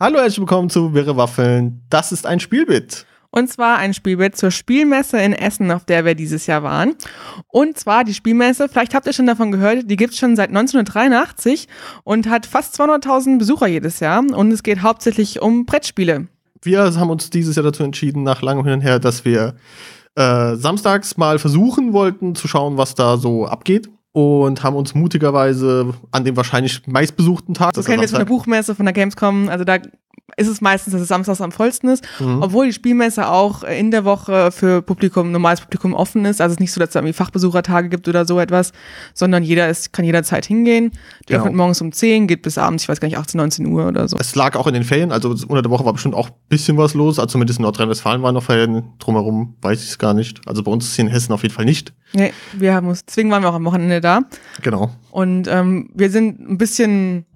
Hallo, herzlich willkommen zu Wirre Waffeln. Das ist ein Spielbit. Und zwar ein Spielbit zur Spielmesse in Essen, auf der wir dieses Jahr waren. Und zwar die Spielmesse, vielleicht habt ihr schon davon gehört, die gibt's schon seit 1983 und hat fast 200.000 Besucher jedes Jahr. Und es geht hauptsächlich um Brettspiele. Wir haben uns dieses Jahr dazu entschieden, nach langem Hin und Her, dass wir äh, samstags mal versuchen wollten zu schauen, was da so abgeht und haben uns mutigerweise an dem wahrscheinlich meistbesuchten Tag. Das kennen wir jetzt von der Buchmesse, von der Gamescom. Also da ist es meistens, dass es samstags am vollsten ist, mhm. obwohl die Spielmesse auch in der Woche für Publikum, normales Publikum offen ist. Also es ist nicht so, dass es irgendwie Fachbesuchertage gibt oder so etwas, sondern jeder ist, kann jederzeit hingehen. Die genau. öffnet morgens um 10, geht bis abends, ich weiß gar nicht, 18, 19 Uhr oder so. Es lag auch in den Ferien, also unter der Woche war bestimmt auch ein bisschen was los. Also zumindest in Nordrhein-Westfalen waren noch Ferien. Drumherum weiß ich es gar nicht. Also bei uns ist es hier in Hessen auf jeden Fall nicht. Nee, wir haben uns, deswegen waren wir auch am Wochenende da. Genau. Und ähm, wir sind ein bisschen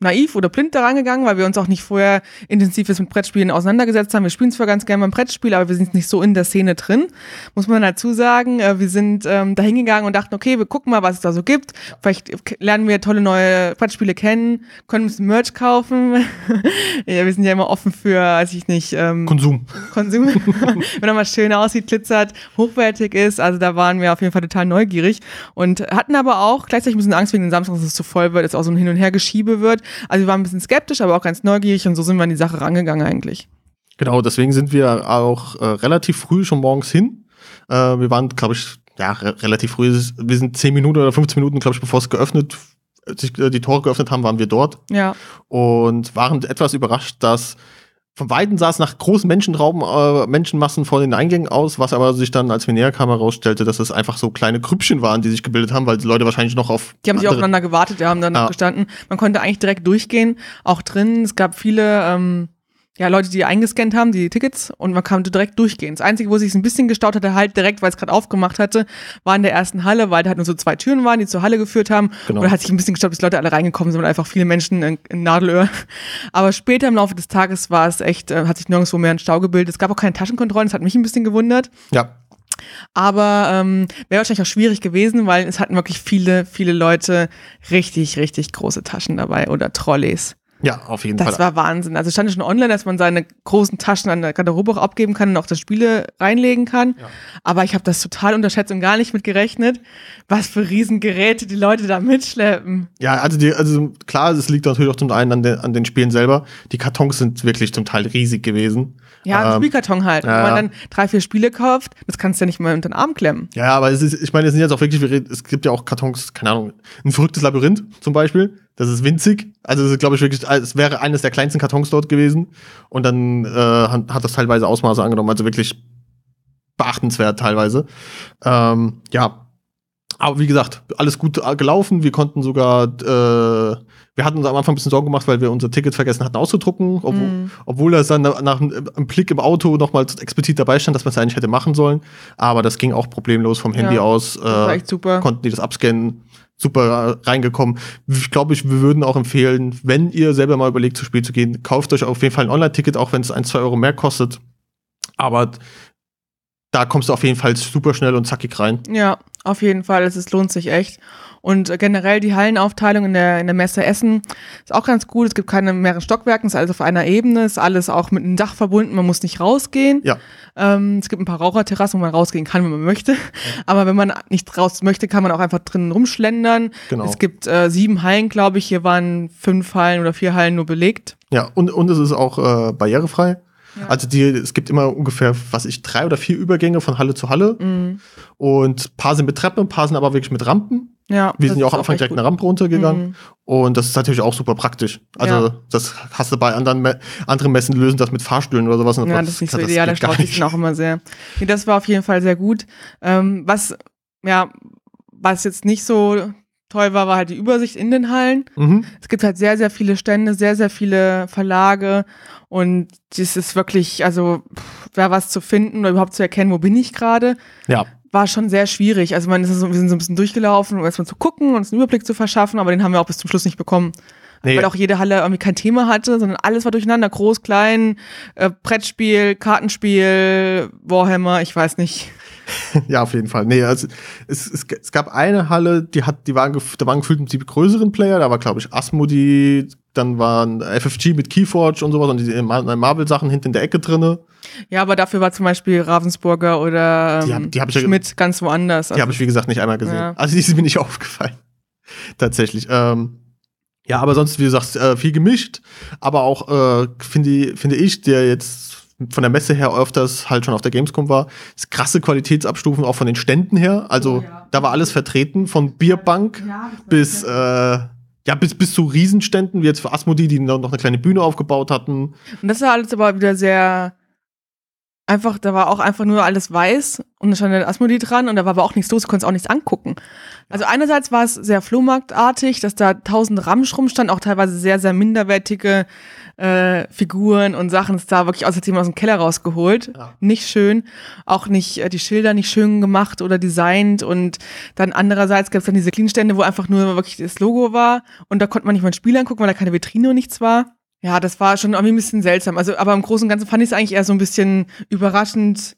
naiv oder blind da rangegangen, weil wir uns auch nicht vorher intensiv mit Brettspielen auseinandergesetzt haben. Wir spielen zwar ganz gerne beim Brettspiel, aber wir sind nicht so in der Szene drin, muss man dazu sagen. Äh, wir sind ähm, da hingegangen und dachten, okay, wir gucken mal, was es da so gibt. Vielleicht lernen wir tolle neue Brettspiele kennen, können uns Merch kaufen. ja, wir sind ja immer offen für, weiß ich nicht, ähm, Konsum. Konsum. Wenn er mal schön aussieht, glitzert, hochwertig ist. Also da waren wir auf jeden Fall total neugierig und hatten aber auch gleichzeitig ein bisschen Angst wegen den Samstag, dass es zu voll wird, dass es auch so ein Hin- und Hergeschiebe wird. Also wir waren ein bisschen skeptisch, aber auch ganz neugierig und so sind wir an die Sache rangegangen eigentlich. Genau, deswegen sind wir auch äh, relativ früh schon morgens hin. Äh, wir waren, glaube ich, ja, re relativ früh. Wir sind 10 Minuten oder 15 Minuten, glaube ich, bevor es geöffnet, sich äh, die Tore geöffnet haben, waren wir dort. Ja. Und waren etwas überrascht, dass von Weitem sah es nach großen Menschenrauben, äh, Menschenmassen vor den Eingängen aus, was aber sich dann, als wir näher kamen, herausstellte, dass es einfach so kleine Krüppchen waren, die sich gebildet haben, weil die Leute wahrscheinlich noch auf. Die haben sich aufeinander gewartet, die haben dann ja. gestanden. Man konnte eigentlich direkt durchgehen, auch drin. Es gab viele ähm, ja, Leute, die eingescannt haben, die Tickets, und man konnte direkt durchgehen. Das Einzige, wo sich ein bisschen gestaut hatte, halt direkt, weil es gerade aufgemacht hatte, war in der ersten Halle, weil da halt nur so zwei Türen waren, die zur Halle geführt haben. Genau. Und da hat sich ein bisschen gestaut, bis Leute alle reingekommen sind und einfach viele Menschen in, in Nadelöhr. Aber später im Laufe des Tages war es echt, äh, hat sich nirgendwo mehr ein Stau gebildet. Es gab auch keine Taschenkontrollen, das hat mich ein bisschen gewundert. Ja. Aber ähm, wäre wahrscheinlich auch schwierig gewesen, weil es hatten wirklich viele, viele Leute richtig, richtig große Taschen dabei oder Trolleys. Ja, auf jeden das Fall. Das war Wahnsinn. Also stand schon online, dass man seine großen Taschen an der Garderobe auch abgeben kann und auch das Spiele reinlegen kann. Ja. Aber ich habe das total unterschätzt und gar nicht mit gerechnet, was für Riesengeräte die Leute da mitschleppen. Ja, also, die, also klar, es liegt natürlich auch zum einen an, den, an den Spielen selber. Die Kartons sind wirklich zum Teil riesig gewesen. Ja, ein ähm, Spielkarton halt. Ja, Wenn man dann drei, vier Spiele kauft, das kannst du ja nicht mal unter den Arm klemmen. Ja, aber es ist, ich meine, es sind jetzt auch wirklich, es gibt ja auch Kartons, keine Ahnung, ein verrücktes Labyrinth zum Beispiel. Das ist winzig. Also, es ist, glaube ich, wirklich, es wäre eines der kleinsten Kartons dort gewesen. Und dann äh, hat das teilweise Ausmaße angenommen. Also wirklich beachtenswert teilweise. Ähm, ja. Aber wie gesagt, alles gut gelaufen. Wir konnten sogar äh, wir hatten uns am Anfang ein bisschen Sorgen gemacht, weil wir unser Ticket vergessen hatten auszudrucken, obwohl, mm. obwohl das dann nach, nach einem Blick im Auto nochmal explizit dabei stand, dass man es eigentlich hätte machen sollen. Aber das ging auch problemlos vom Handy ja, aus. Äh, super. Konnten die das abscannen, super reingekommen. Ich glaube, ich, wir würden auch empfehlen, wenn ihr selber mal überlegt, zu Spiel zu gehen, kauft euch auf jeden Fall ein Online-Ticket, auch wenn es ein, zwei Euro mehr kostet. Aber da kommst du auf jeden Fall super schnell und zackig rein. Ja, auf jeden Fall. Es lohnt sich echt. Und generell die Hallenaufteilung in der, in der Messe Essen ist auch ganz gut. Es gibt keine mehreren Stockwerken, es ist alles auf einer Ebene, ist alles auch mit einem Dach verbunden, man muss nicht rausgehen. Ja. Ähm, es gibt ein paar Raucherterrassen, wo man rausgehen kann, wenn man möchte. Ja. Aber wenn man nicht raus möchte, kann man auch einfach drinnen rumschlendern. Genau. Es gibt äh, sieben Hallen, glaube ich. Hier waren fünf Hallen oder vier Hallen nur belegt. Ja, und, und es ist auch äh, barrierefrei. Ja. Also die, es gibt immer ungefähr, was ich, drei oder vier Übergänge von Halle zu Halle. Mhm. Und ein paar sind mit Treppen, ein paar sind aber wirklich mit Rampen. Ja, wir sind ja auch am Anfang direkt eine Rampe runtergegangen. Mhm. Und das ist natürlich auch super praktisch. Also, ja. das hast du bei anderen, Me anderen Messen lösen das mit Fahrstühlen oder sowas. Ja, das ist nicht so ideal, der staut sich auch immer sehr. Nee, das war auf jeden Fall sehr gut. Ähm, was, ja, was jetzt nicht so toll war, war halt die Übersicht in den Hallen. Mhm. Es gibt halt sehr, sehr viele Stände, sehr, sehr viele Verlage und das ist wirklich, also, wer was zu finden oder überhaupt zu erkennen, wo bin ich gerade. Ja war schon sehr schwierig. Also man ist so, wir sind so ein bisschen durchgelaufen, um erstmal zu gucken und uns einen Überblick zu verschaffen, aber den haben wir auch bis zum Schluss nicht bekommen. Nee. Weil auch jede Halle irgendwie kein Thema hatte, sondern alles war durcheinander. Groß, klein, äh, Brettspiel, Kartenspiel, Warhammer, ich weiß nicht. ja, auf jeden Fall. Nee, also es, es, es gab eine Halle, die hat, die waren, da waren gefühlt die größeren Player, da war, glaube ich, Asmodee, dann waren FFG mit Keyforge und sowas und die Marvel-Sachen hinten in der Ecke drinne. Ja, aber dafür war zum Beispiel Ravensburger oder ähm, Die hab- die hab ich Schmidt ganz woanders. Die habe ich, wie gesagt, nicht einmal gesehen. Ja. Also die ist mir nicht aufgefallen. Tatsächlich. Ähm, ja, aber sonst, wie gesagt, äh, viel gemischt. Aber auch, äh, finde finde ich, der jetzt von der Messe her öfters halt schon auf der Gamescom war, ist krasse Qualitätsabstufen auch von den Ständen her. Also Oh ja. da war alles vertreten, von Bierbank bis, äh, ja, bis, bis zu Riesenständen, wie jetzt für Asmodee, die noch noch eine kleine Bühne aufgebaut hatten. Und das war alles aber wieder sehr einfach, da war auch einfach nur alles weiß und da stand der Asmodee dran und da war aber auch nichts los, du konntest auch nichts angucken. Also einerseits war es sehr flohmarktartig, dass da tausend Ramsch rumstand, auch teilweise sehr, sehr minderwertige äh, Figuren und Sachen. Es sah wirklich aus, als hätte aus dem Keller rausgeholt. Ja. Nicht schön. Auch nicht äh, die Schilder nicht schön gemacht oder designt. Und dann andererseits gab es dann diese Clean-Stände, wo einfach nur wirklich das Logo war und da konnte man nicht mal ein Spiel angucken, weil da keine Vitrine und nichts war. Ja, das war schon irgendwie ein bisschen seltsam. Also, aber im Großen und Ganzen fand ich es eigentlich eher so ein bisschen überraschend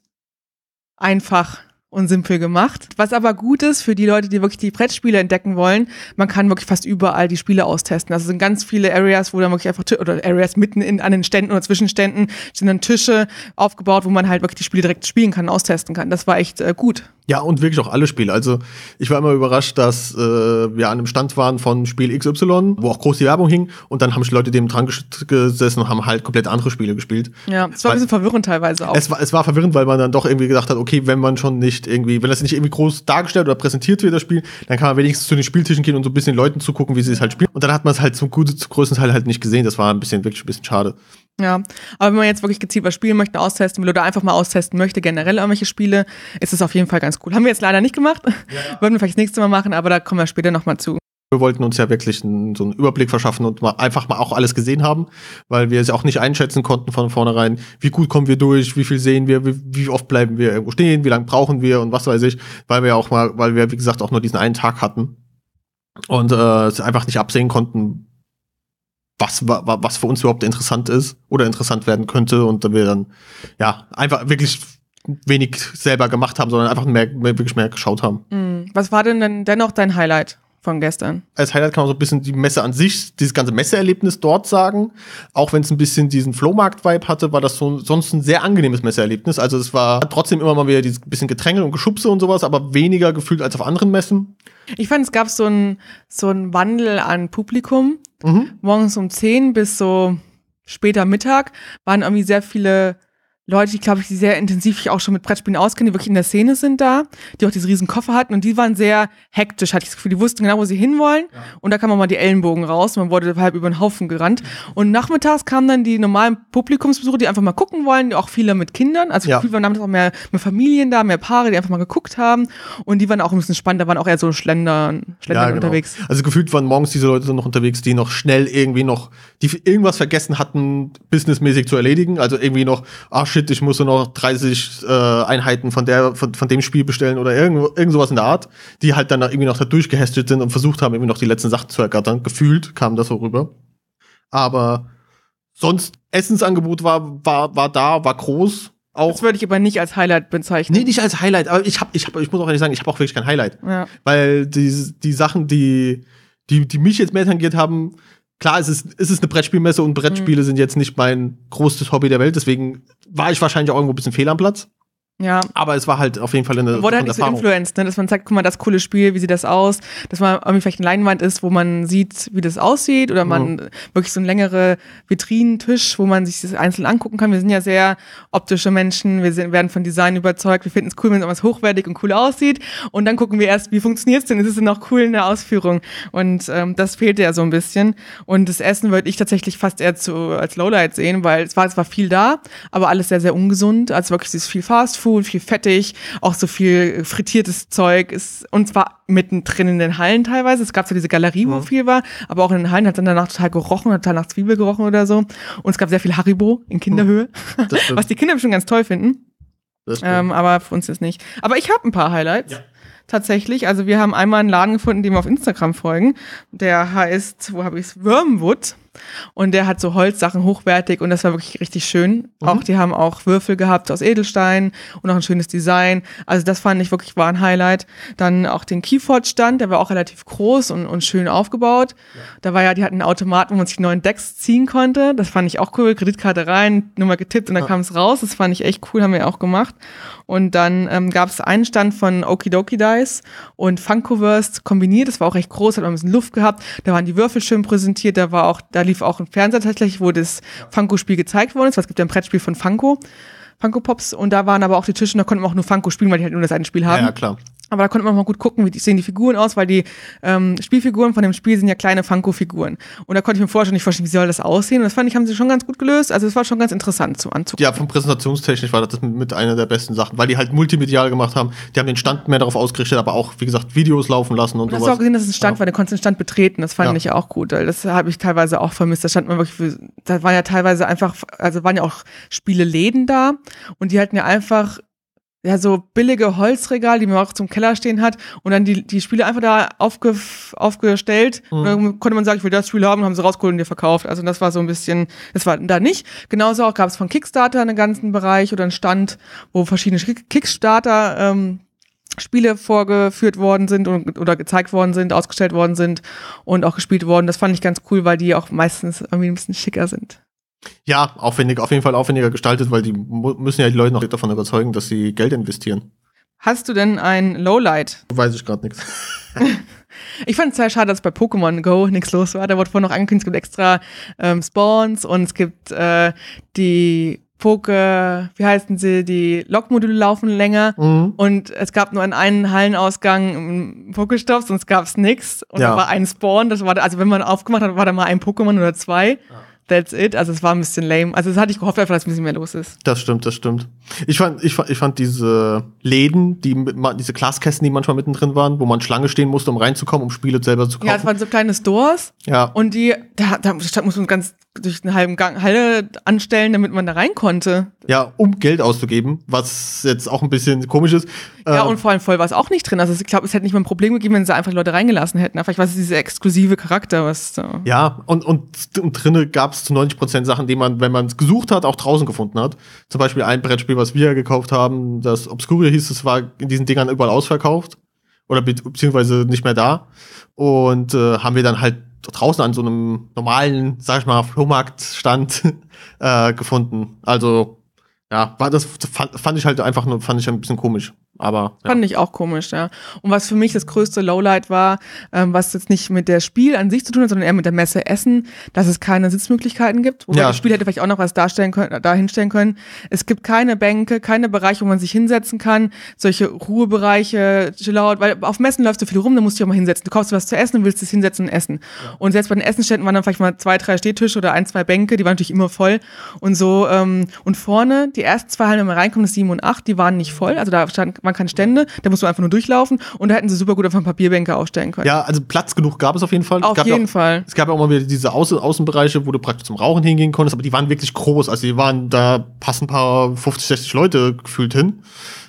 einfach und simpel gemacht. Was aber gut ist für die Leute, die wirklich die Brettspiele entdecken wollen, man kann wirklich fast überall die Spiele austesten. Also es sind ganz viele Areas, wo dann wirklich einfach, oder Areas mitten in, an den Ständen oder Zwischenständen sind dann Tische aufgebaut, wo man halt wirklich die Spiele direkt spielen kann, austesten kann. Das war echt äh, gut. Ja, und wirklich auch alle Spiele. Also ich war immer überrascht, dass äh, wir an einem Stand waren von Spiel XY, wo auch groß die Werbung hing, und dann haben sich Leute dem dran ges- gesessen und haben halt komplett andere Spiele gespielt. Ja, es war ein Weil- bisschen verwirrend teilweise auch. Es war, es war verwirrend, weil man dann doch irgendwie gedacht hat, okay, wenn man schon nicht irgendwie, wenn das nicht irgendwie groß dargestellt oder präsentiert wird, das Spiel, dann kann man wenigstens zu den Spieltischen gehen und so ein bisschen Leuten zugucken, wie sie es halt spielen. Und dann hat man es halt zum, guten- zum größten Teil halt nicht gesehen. Das war ein bisschen, wirklich ein bisschen schade. Ja, aber wenn man jetzt wirklich gezielt was spielen möchte, austesten will oder einfach mal austesten möchte, generell irgendwelche Spiele, ist es auf jeden Fall ganz cool. Haben wir jetzt leider nicht gemacht. Würden wir vielleicht das nächste Mal machen, aber da kommen wir später nochmal zu. Wir wollten uns ja wirklich einen, so einen Überblick verschaffen und mal einfach mal auch alles gesehen haben, weil wir es ja auch nicht einschätzen konnten von vornherein, wie gut kommen wir durch, wie viel sehen wir, wie, wie oft bleiben wir irgendwo stehen, wie lange brauchen wir und was weiß ich, weil wir auch mal, weil wir, wie gesagt, auch nur diesen einen Tag hatten und äh, es einfach nicht absehen konnten, was, wa- wa- was für uns überhaupt interessant ist oder interessant werden könnte und wir dann ja einfach wirklich wenig selber gemacht haben, sondern einfach mehr, mehr wirklich mehr geschaut haben. Hm, Was war denn denn dennoch dein Highlight von gestern? als Highlight kann man so ein bisschen die Messe an sich, dieses ganze Messeerlebnis dort sagen. Auch wenn es ein bisschen diesen Flohmarkt-Vibe hatte, war das so, sonst ein sehr angenehmes Messeerlebnis. Also es war trotzdem immer mal wieder dieses bisschen Gedrängel und Geschubse und sowas, aber weniger gefühlt als auf anderen Messen. Ich fand, es gab so einen so einen Wandel an Publikum. Morgens um 10 bis so später Mittag waren irgendwie sehr viele Leute, die, glaube ich, die sehr intensiv sich auch schon mit Brettspielen auskennen, die wirklich in der Szene sind da, die auch diese riesen Koffer hatten und die waren sehr hektisch, hatte ich das Gefühl. Die wussten genau, wo sie hinwollen und da kam man mal die Ellenbogen raus, man wurde halb über den Haufen gerannt. Und nachmittags kamen dann die normalen Publikumsbesucher, die einfach mal gucken wollen, auch viele mit Kindern. Also Ja. ja. waren damals auch mehr, mehr Familien da, mehr Paare, die einfach mal geguckt haben und die waren auch ein bisschen spannend, da waren auch eher so Schlendern, Schlendern unterwegs. Also gefühlt waren morgens diese Leute noch unterwegs, die noch schnell irgendwie noch, die irgendwas vergessen hatten, businessmäßig zu erledigen. Also irgendwie noch, ah shit, ich muss nur noch 30 äh, Einheiten von der, von, von dem Spiel bestellen oder irgend, irgend sowas in der Art, die halt dann irgendwie noch da durchgehästet sind und versucht haben, irgendwie noch die letzten Sachen zu ergattern. Gefühlt kam das so rüber. Aber sonst, Essensangebot war, war, war da, war groß. Auch Das würde ich aber nicht als Highlight bezeichnen. Nee, nicht als Highlight, aber ich hab, ich hab, ich muss auch ehrlich sagen, ich habe auch wirklich kein Highlight. Ja. Weil die, die Sachen, die, die, die mich jetzt mehr tangiert haben, klar, es ist, es ist eine Brettspielmesse und Brettspiele sind jetzt nicht mein größtes Hobby der Welt, deswegen war ich wahrscheinlich auch irgendwo ein bisschen fehl am Platz. Ja. Aber es war halt auf jeden Fall eine, Wurde halt nicht so influenced, ne? dass man sagt, guck mal, das coole Spiel, wie sieht das aus? Dass man irgendwie vielleicht eine Leinwand ist, wo man sieht, wie das aussieht oder man wirklich so ein längere Vitrinentisch, wo man sich das einzeln angucken kann. Wir sind ja sehr optische Menschen, wir sind, werden von Design überzeugt, wir finden es cool, wenn etwas hochwertig und cool aussieht und dann gucken wir erst, wie funktioniert es denn? Ist es denn auch cool in der Ausführung? Und ähm, das fehlte ja so ein bisschen und das Essen würde ich tatsächlich fast eher zu, als Lowlight sehen, weil es war, es war viel da, aber alles sehr, sehr ungesund, also wirklich es ist viel Fast Food, viel fettig, auch so viel frittiertes Zeug ist, und zwar mittendrin in den Hallen teilweise. Es gab so diese Galerie, wo viel war, aber auch in den Hallen hat dann danach total gerochen, hat total nach Zwiebel gerochen oder so. Und es gab sehr viel Haribo in Kinderhöhe, stimmt. was die Kinder bestimmt ganz toll finden, ähm, aber für uns ist nicht. Aber ich habe ein paar Highlights. Ja. Tatsächlich, also wir haben einmal einen Laden gefunden, dem wir auf Instagram folgen. Der heißt, wo habe ich es? Wormwood. Und der hat so Holzsachen hochwertig und das war wirklich richtig schön. Mhm. Auch die haben auch Würfel gehabt aus Edelstein und auch ein schönes Design. Also das fand ich wirklich war ein Highlight. Dann auch den Keyford-Stand, der war auch relativ groß und, und schön aufgebaut. Ja. Da war ja, die hatten einen Automaten, wo man sich neuen Decks ziehen konnte. Das fand ich auch cool. Kreditkarte rein, Nummer getippt und dann ja. kam es raus. Das fand ich echt cool, haben wir auch gemacht. Und dann ähm, gab es einen Stand von Okidoki Dice und Funkoverse kombiniert. Das war auch recht groß, hat auch ein bisschen Luft gehabt. Da waren die Würfel schön präsentiert. Da war auch, da lief auch ein Fernseher tatsächlich, wo das Funko-Spiel gezeigt worden ist. Es gibt ja ein Brettspiel von Funko. Funko Pops und da waren aber auch die Tische und da konnten wir auch nur Funko spielen, weil die halt nur das eine Spiel haben. Ja, ja klar. Aber da konnte man mal gut gucken, wie sehen die Figuren aus, weil die ähm, Spielfiguren von dem Spiel sind ja kleine Funko-Figuren. Und da konnte ich mir vorher schon nicht vorstellen, wie soll das aussehen. Und das fand ich, haben sie schon ganz gut gelöst. Also es war schon ganz interessant zum Anzugucken. Ja, vom Präsentationstechnisch war das mit einer der besten Sachen, weil die halt multimedial gemacht haben. Die haben den Stand mehr darauf ausgerichtet, aber auch, wie gesagt, Videos laufen lassen und, und sowas. Hast du auch gesehen, dass es ein Stand ja. war, der konnte den Stand betreten. Das fand ja. ich auch gut, weil das habe ich teilweise auch vermisst. Da stand man wirklich, für, da waren ja teilweise einfach, also waren ja auch Spieleläden da und die hatten ja einfach ja, so billige Holzregal, die man auch zum Keller stehen hat und dann die, die Spiele einfach da aufge, aufgestellt. Mhm. Und dann konnte man sagen, ich will das Spiel haben, haben sie rausgeholt und dir verkauft. Also das war so ein bisschen, das war da nicht. Genauso auch gab es von Kickstarter einen ganzen Bereich oder einen Stand, wo verschiedene Kickstarter ähm, Spiele vorgeführt worden sind und, oder gezeigt worden sind, ausgestellt worden sind und auch gespielt worden. Das fand ich ganz cool, weil die auch meistens irgendwie ein bisschen schicker sind. Ja, aufwendig, auf jeden Fall aufwendiger gestaltet, weil die müssen ja die Leute noch davon überzeugen, dass sie Geld investieren. Hast du denn ein Lowlight? Weiß ich gerade nichts. Ich fand es sehr schade, dass bei Pokémon Go nichts los war. Da wurde vorhin noch angekündigt, es gibt extra ähm, Spawns und es gibt äh, die Poke, wie heißen sie, die Lokmodule laufen länger mhm. und es gab nur einen Hallenausgang im Pokestopp, sonst gab es nichts und ja. da war ein Spawn, das war, also wenn man aufgemacht hat, war da mal ein Pokémon oder zwei. Ja. That's it. Also es war ein bisschen lame. Also das hatte ich gehofft, einfach, dass ein bisschen mehr los ist. Das stimmt, das stimmt. Ich fand, ich fand, ich fand diese Läden, die diese Glaskästen, die manchmal mittendrin waren, wo man Schlange stehen musste, um reinzukommen, um Spiele selber zu kaufen. Ja, es waren so kleine Stores. Ja. Und die, da, da muss man ganz durch einen halben Gang Halle anstellen, damit man da rein konnte. Ja, um Geld auszugeben, was jetzt auch ein bisschen komisch ist. Ja, äh, und vor allem voll war es auch nicht drin. Also ich glaube, es hätte nicht mal ein Problem gegeben, wenn sie einfach Leute reingelassen hätten. Vielleicht war es dieser exklusive Charakter, was da. Ja, und, und, und drinnen gab es zu 90 Prozent Sachen, die man, wenn man es gesucht hat, auch draußen gefunden hat. Zum Beispiel ein Brettspiel, was wir gekauft haben, das Obscuria hieß, das war in diesen Dingern überall ausverkauft. Oder be beziehungsweise nicht mehr da. Und äh, haben wir dann halt draußen an so einem normalen, sag ich mal, Flohmarktstand äh, gefunden. Also ja, war das fand, fand ich halt einfach nur, fand ich ein bisschen komisch. Aber ja. fand ich auch komisch, ja. Und was für mich das größte Lowlight war, ähm, was jetzt nicht mit der Spiel an sich zu tun hat, sondern eher mit der Messe Essen, dass es keine Sitzmöglichkeiten gibt. Wobei ja. das Spiel hätte vielleicht auch noch was darstellen können, da hinstellen können. Es gibt keine Bänke, keine Bereiche, wo man sich hinsetzen kann, solche Ruhebereiche, Chillout, weil auf Messen läufst du viel rum, da musst du dich auch mal hinsetzen. Du kaufst was zu essen und willst es hinsetzen und essen. Ja. Und selbst bei den Essenständen waren dann vielleicht mal zwei, drei Stehtische oder ein, zwei Bänke, die waren natürlich immer voll. Und so, ähm, und vorne, die ersten zwei Hallen, wenn man reinkommt, das sieben und acht, die waren nicht voll. Also da stand, waren keine Stände, da musst du einfach nur durchlaufen und da hätten sie super gut auf einen Papierbänke aufstellen können. Ja, also Platz genug gab es auf jeden Fall. Auf jeden auch, Fall. Es gab ja auch mal wieder diese Außen Außenbereiche, wo du praktisch zum Rauchen hingehen konntest, aber die waren wirklich groß. Also die waren, da passen ein paar 50, 60 Leute gefühlt hin,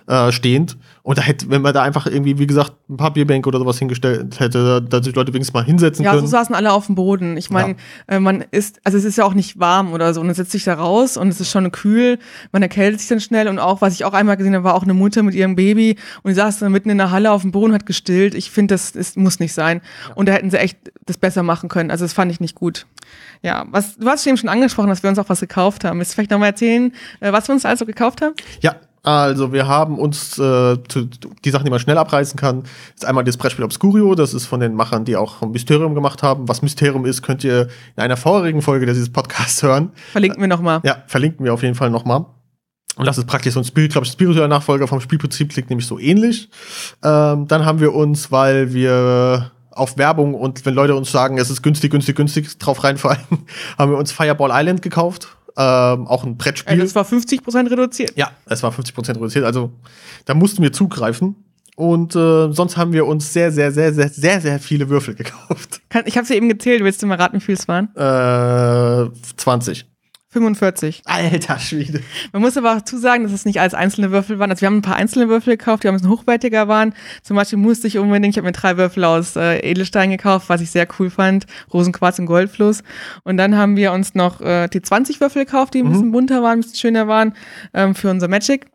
äh, stehend. Und da hätte, wenn man da einfach irgendwie, wie gesagt, ein Papierbänke oder sowas hingestellt hätte, dass sich Leute wenigstens mal hinsetzen ja, können. Ja, so saßen alle auf dem Boden. Ich meine, ja. äh, man ist, also es ist ja auch nicht warm oder so. Und dann setzt sich da raus und es ist schon kühl. Man erkältet sich dann schnell. Und auch, was ich auch einmal gesehen habe, war auch eine Mutter mit ihrem Baby und die saß dann mitten in der Halle auf dem Boden und hat gestillt. Ich finde, das, das muss nicht sein. Ja. Und da hätten sie echt das besser machen können. Also das fand ich nicht gut. Ja, was, du hast eben schon angesprochen, dass wir uns auch was gekauft haben. Willst du vielleicht nochmal erzählen, äh, was wir uns also gekauft haben? Ja, also wir haben uns äh, die Sachen, die man schnell abreißen kann, ist einmal das Brettspiel Obscurio, das ist von den Machern, die auch Mysterium gemacht haben. Was Mysterium ist, könnt ihr in einer vorherigen Folge dieses Podcasts hören. Verlinken wir nochmal. Ja, verlinken wir auf jeden Fall nochmal. Und das ist praktisch so ein Spiel, glaube ich, spiritueller Nachfolger vom Spielprinzip klingt nämlich so ähnlich. Ähm, dann haben wir uns, weil wir auf Werbung und wenn Leute uns sagen, es ist günstig, günstig, günstig drauf reinfallen, haben wir uns Fireball Island gekauft ähm, auch ein Brettspiel. Also es war 50% reduziert. Ja, es war 50% reduziert. Also da mussten wir zugreifen. Und äh, sonst haben wir uns sehr, sehr, sehr, sehr, sehr, sehr viele Würfel gekauft. Ich habe sie eben gezählt. Willst du mal raten, wie viel es waren? Äh, 20. 45. Alter Schwede. Man muss aber auch zusagen, dass es nicht alles einzelne Würfel waren. Also wir haben ein paar einzelne Würfel gekauft, die ein bisschen hochwertiger waren. Zum Beispiel musste ich unbedingt, ich habe mir drei Würfel aus äh, Edelstein gekauft, was ich sehr cool fand. Rosenquarz und Goldfluss. Und dann haben wir uns noch äh, die 20 Würfel gekauft, die ein mhm. bisschen bunter waren, ein bisschen schöner waren, ähm, für unser Magic.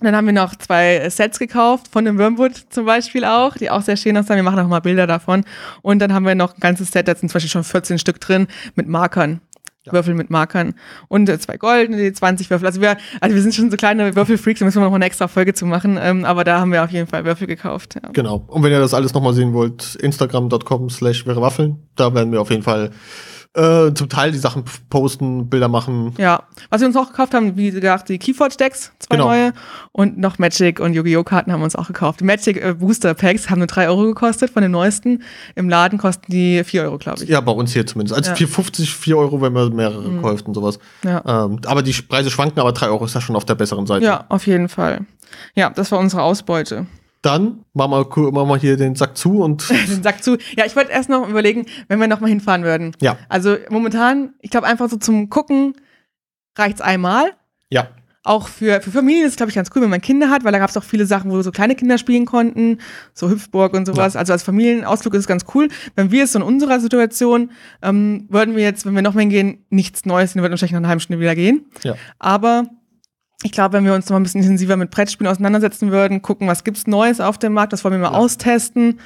Und dann haben wir noch zwei Sets gekauft, von dem Wormwood zum Beispiel auch, die auch sehr schön aussahen. Wir machen auch mal Bilder davon. Und dann haben wir noch ein ganzes Set, da sind zum Beispiel schon 14 Stück drin, mit Markern. Ja. Würfel mit Markern und äh, zwei goldene, die 20 Würfel. Also wir, also wir sind schon so kleine Würfelfreaks, da müssen wir noch eine extra Folge zu machen. Ähm, aber da haben wir auf jeden Fall Würfel gekauft. Ja. Genau. Und wenn ihr das alles nochmal sehen wollt, instagram.com slash wäre Waffeln. Da werden wir auf jeden Fall äh, zum Teil die Sachen posten, Bilder machen. Ja, was wir uns auch gekauft haben, wie gesagt, die Keyforge-Decks, zwei genau. neue. Und noch Magic und Yu-Gi-Oh! Karten haben wir uns auch gekauft. Die Magic äh, Booster Packs haben nur drei Euro gekostet von den neuesten. Im Laden kosten die vier Euro, glaube ich. Ja, bei uns hier zumindest. Also ja. 4,50, 4 Euro, wenn man mehrere mhm. kauft und sowas. Ja. Ähm, aber die Preise schwanken, aber drei Euro ist ja schon auf der besseren Seite. Ja, auf jeden Fall. Ja, das war unsere Ausbeute. Dann machen wir, machen wir hier den Sack zu und. den Sack zu. Ja, ich wollte erst noch überlegen, wenn wir noch mal hinfahren würden. Ja. Also momentan, ich glaube einfach so zum Gucken reicht's einmal. Ja. Auch für, für Familien ist es, glaube ich, ganz cool, wenn man Kinder hat, weil da gab es auch viele Sachen, wo so kleine Kinder spielen konnten, so Hüpfburg und sowas. Ja. Also als Familienausflug ist es ganz cool. Wenn wir es so in unserer Situation, ähm, würden wir jetzt, wenn wir noch mal hingehen, nichts Neues, dann würden wir wahrscheinlich nach einer halben Stunde wieder gehen. Ja. Aber ich glaube, wenn wir uns noch ein bisschen intensiver mit Brettspielen auseinandersetzen würden, gucken, was gibt's Neues auf dem Markt, das wollen wir mal ja. austesten,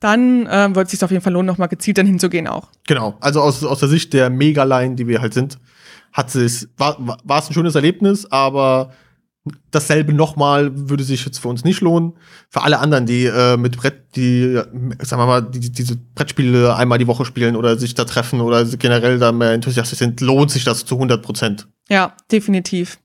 dann äh, wird es sich auf jeden Fall lohnen, noch mal gezielt dann hinzugehen auch. Genau, also aus, aus der Sicht der Megaline, die wir halt sind, hat es war, war es ein schönes Erlebnis, aber dasselbe nochmal würde sich jetzt für uns nicht lohnen. Für alle anderen, die äh, mit Brett, die, sagen wir mal, die, diese Brettspiele einmal die Woche spielen oder sich da treffen oder generell da mehr enthusiastisch sind, lohnt sich das zu 100 Prozent. Ja, definitiv.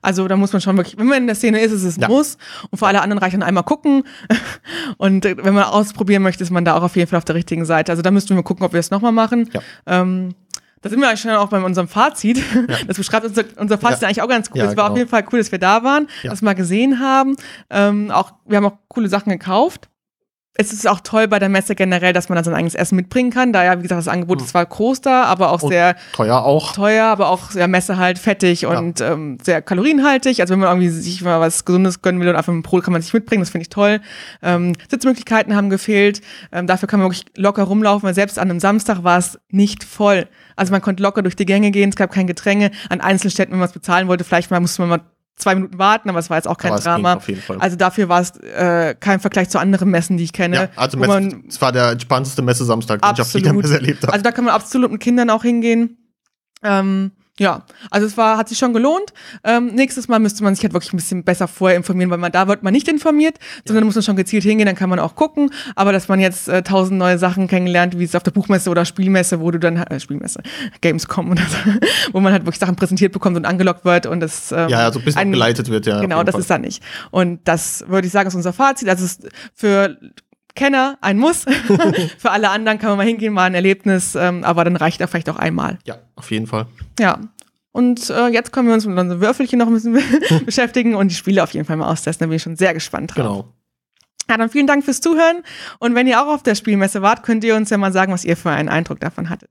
Also da muss man schon wirklich, wenn man in der Szene ist, ist es ein ja. Muss. Und für alle anderen reicht dann einmal gucken. Und wenn man ausprobieren möchte, ist man da auch auf jeden Fall auf der richtigen Seite. Also da müssten wir gucken, ob wir es nochmal machen. Ja. Ähm, da sind wir eigentlich schon auch bei unserem Fazit. Ja. Das beschreibt unser, unser Fazit ja. eigentlich auch ganz cool. Ja, es war genau. auf jeden Fall cool, dass wir da waren, das mal gesehen haben. Ähm, auch, wir haben auch coole Sachen gekauft es ist auch toll bei der Messe generell, dass man dann sein eigenes Essen mitbringen kann. Da ja, wie gesagt, das Angebot mhm. ist zwar groß da, aber auch und sehr teuer auch. Teuer, aber auch sehr Messe halt fettig ja. und ähm, sehr kalorienhaltig. Also wenn man irgendwie sich mal was Gesundes gönnen will und einfach ein Brot kann man sich mitbringen, das finde ich toll. Ähm, Sitzmöglichkeiten haben gefehlt. Ähm, dafür kann man wirklich locker rumlaufen, weil selbst an einem Samstag war es nicht voll. Also man konnte locker durch die Gänge gehen, es gab kein Gedränge. An Einzelstädten, wenn man es bezahlen wollte, vielleicht mal musste man mal zwei Minuten warten, aber es war jetzt auch kein aber Drama. Auf jeden Fall. Also dafür war es äh, kein Vergleich zu anderen Messen, die ich kenne. Ja, also es war der entspannteste Messe-Samstag, den ich auf jeder Messe erlebt habe. Also da kann man absolut mit Kindern auch hingehen. Ähm, ja, also es war, hat sich schon gelohnt. Ähm, nächstes Mal müsste man sich halt wirklich ein bisschen besser vorher informieren, weil man da wird man nicht informiert, sondern ja. muss man schon gezielt hingehen, dann kann man auch gucken. Aber dass man jetzt äh, tausend neue Sachen kennenlernt, wie es auf der Buchmesse oder Spielmesse, wo du dann äh, Spielmesse, Gamescom oder so, wo man halt wirklich Sachen präsentiert bekommt und angelockt wird und das ähm, ja, also ein bisschen geleitet wird, ja. Genau, das Fall. ist da nicht. Und das würde ich sagen, ist unser Fazit. Also es ist für Kenner ein Muss. Für alle anderen kann man mal hingehen, mal ein Erlebnis, ähm, aber dann reicht er vielleicht auch einmal. Ja, auf jeden Fall. Ja. Und äh, jetzt können wir uns mit unseren Würfelchen noch ein bisschen beschäftigen und die Spiele auf jeden Fall mal austesten. Da bin ich schon sehr gespannt drauf. Genau. Ja, dann vielen Dank fürs Zuhören. Und wenn ihr auch auf der Spielmesse wart, könnt ihr uns ja mal sagen, was ihr für einen Eindruck davon hattet.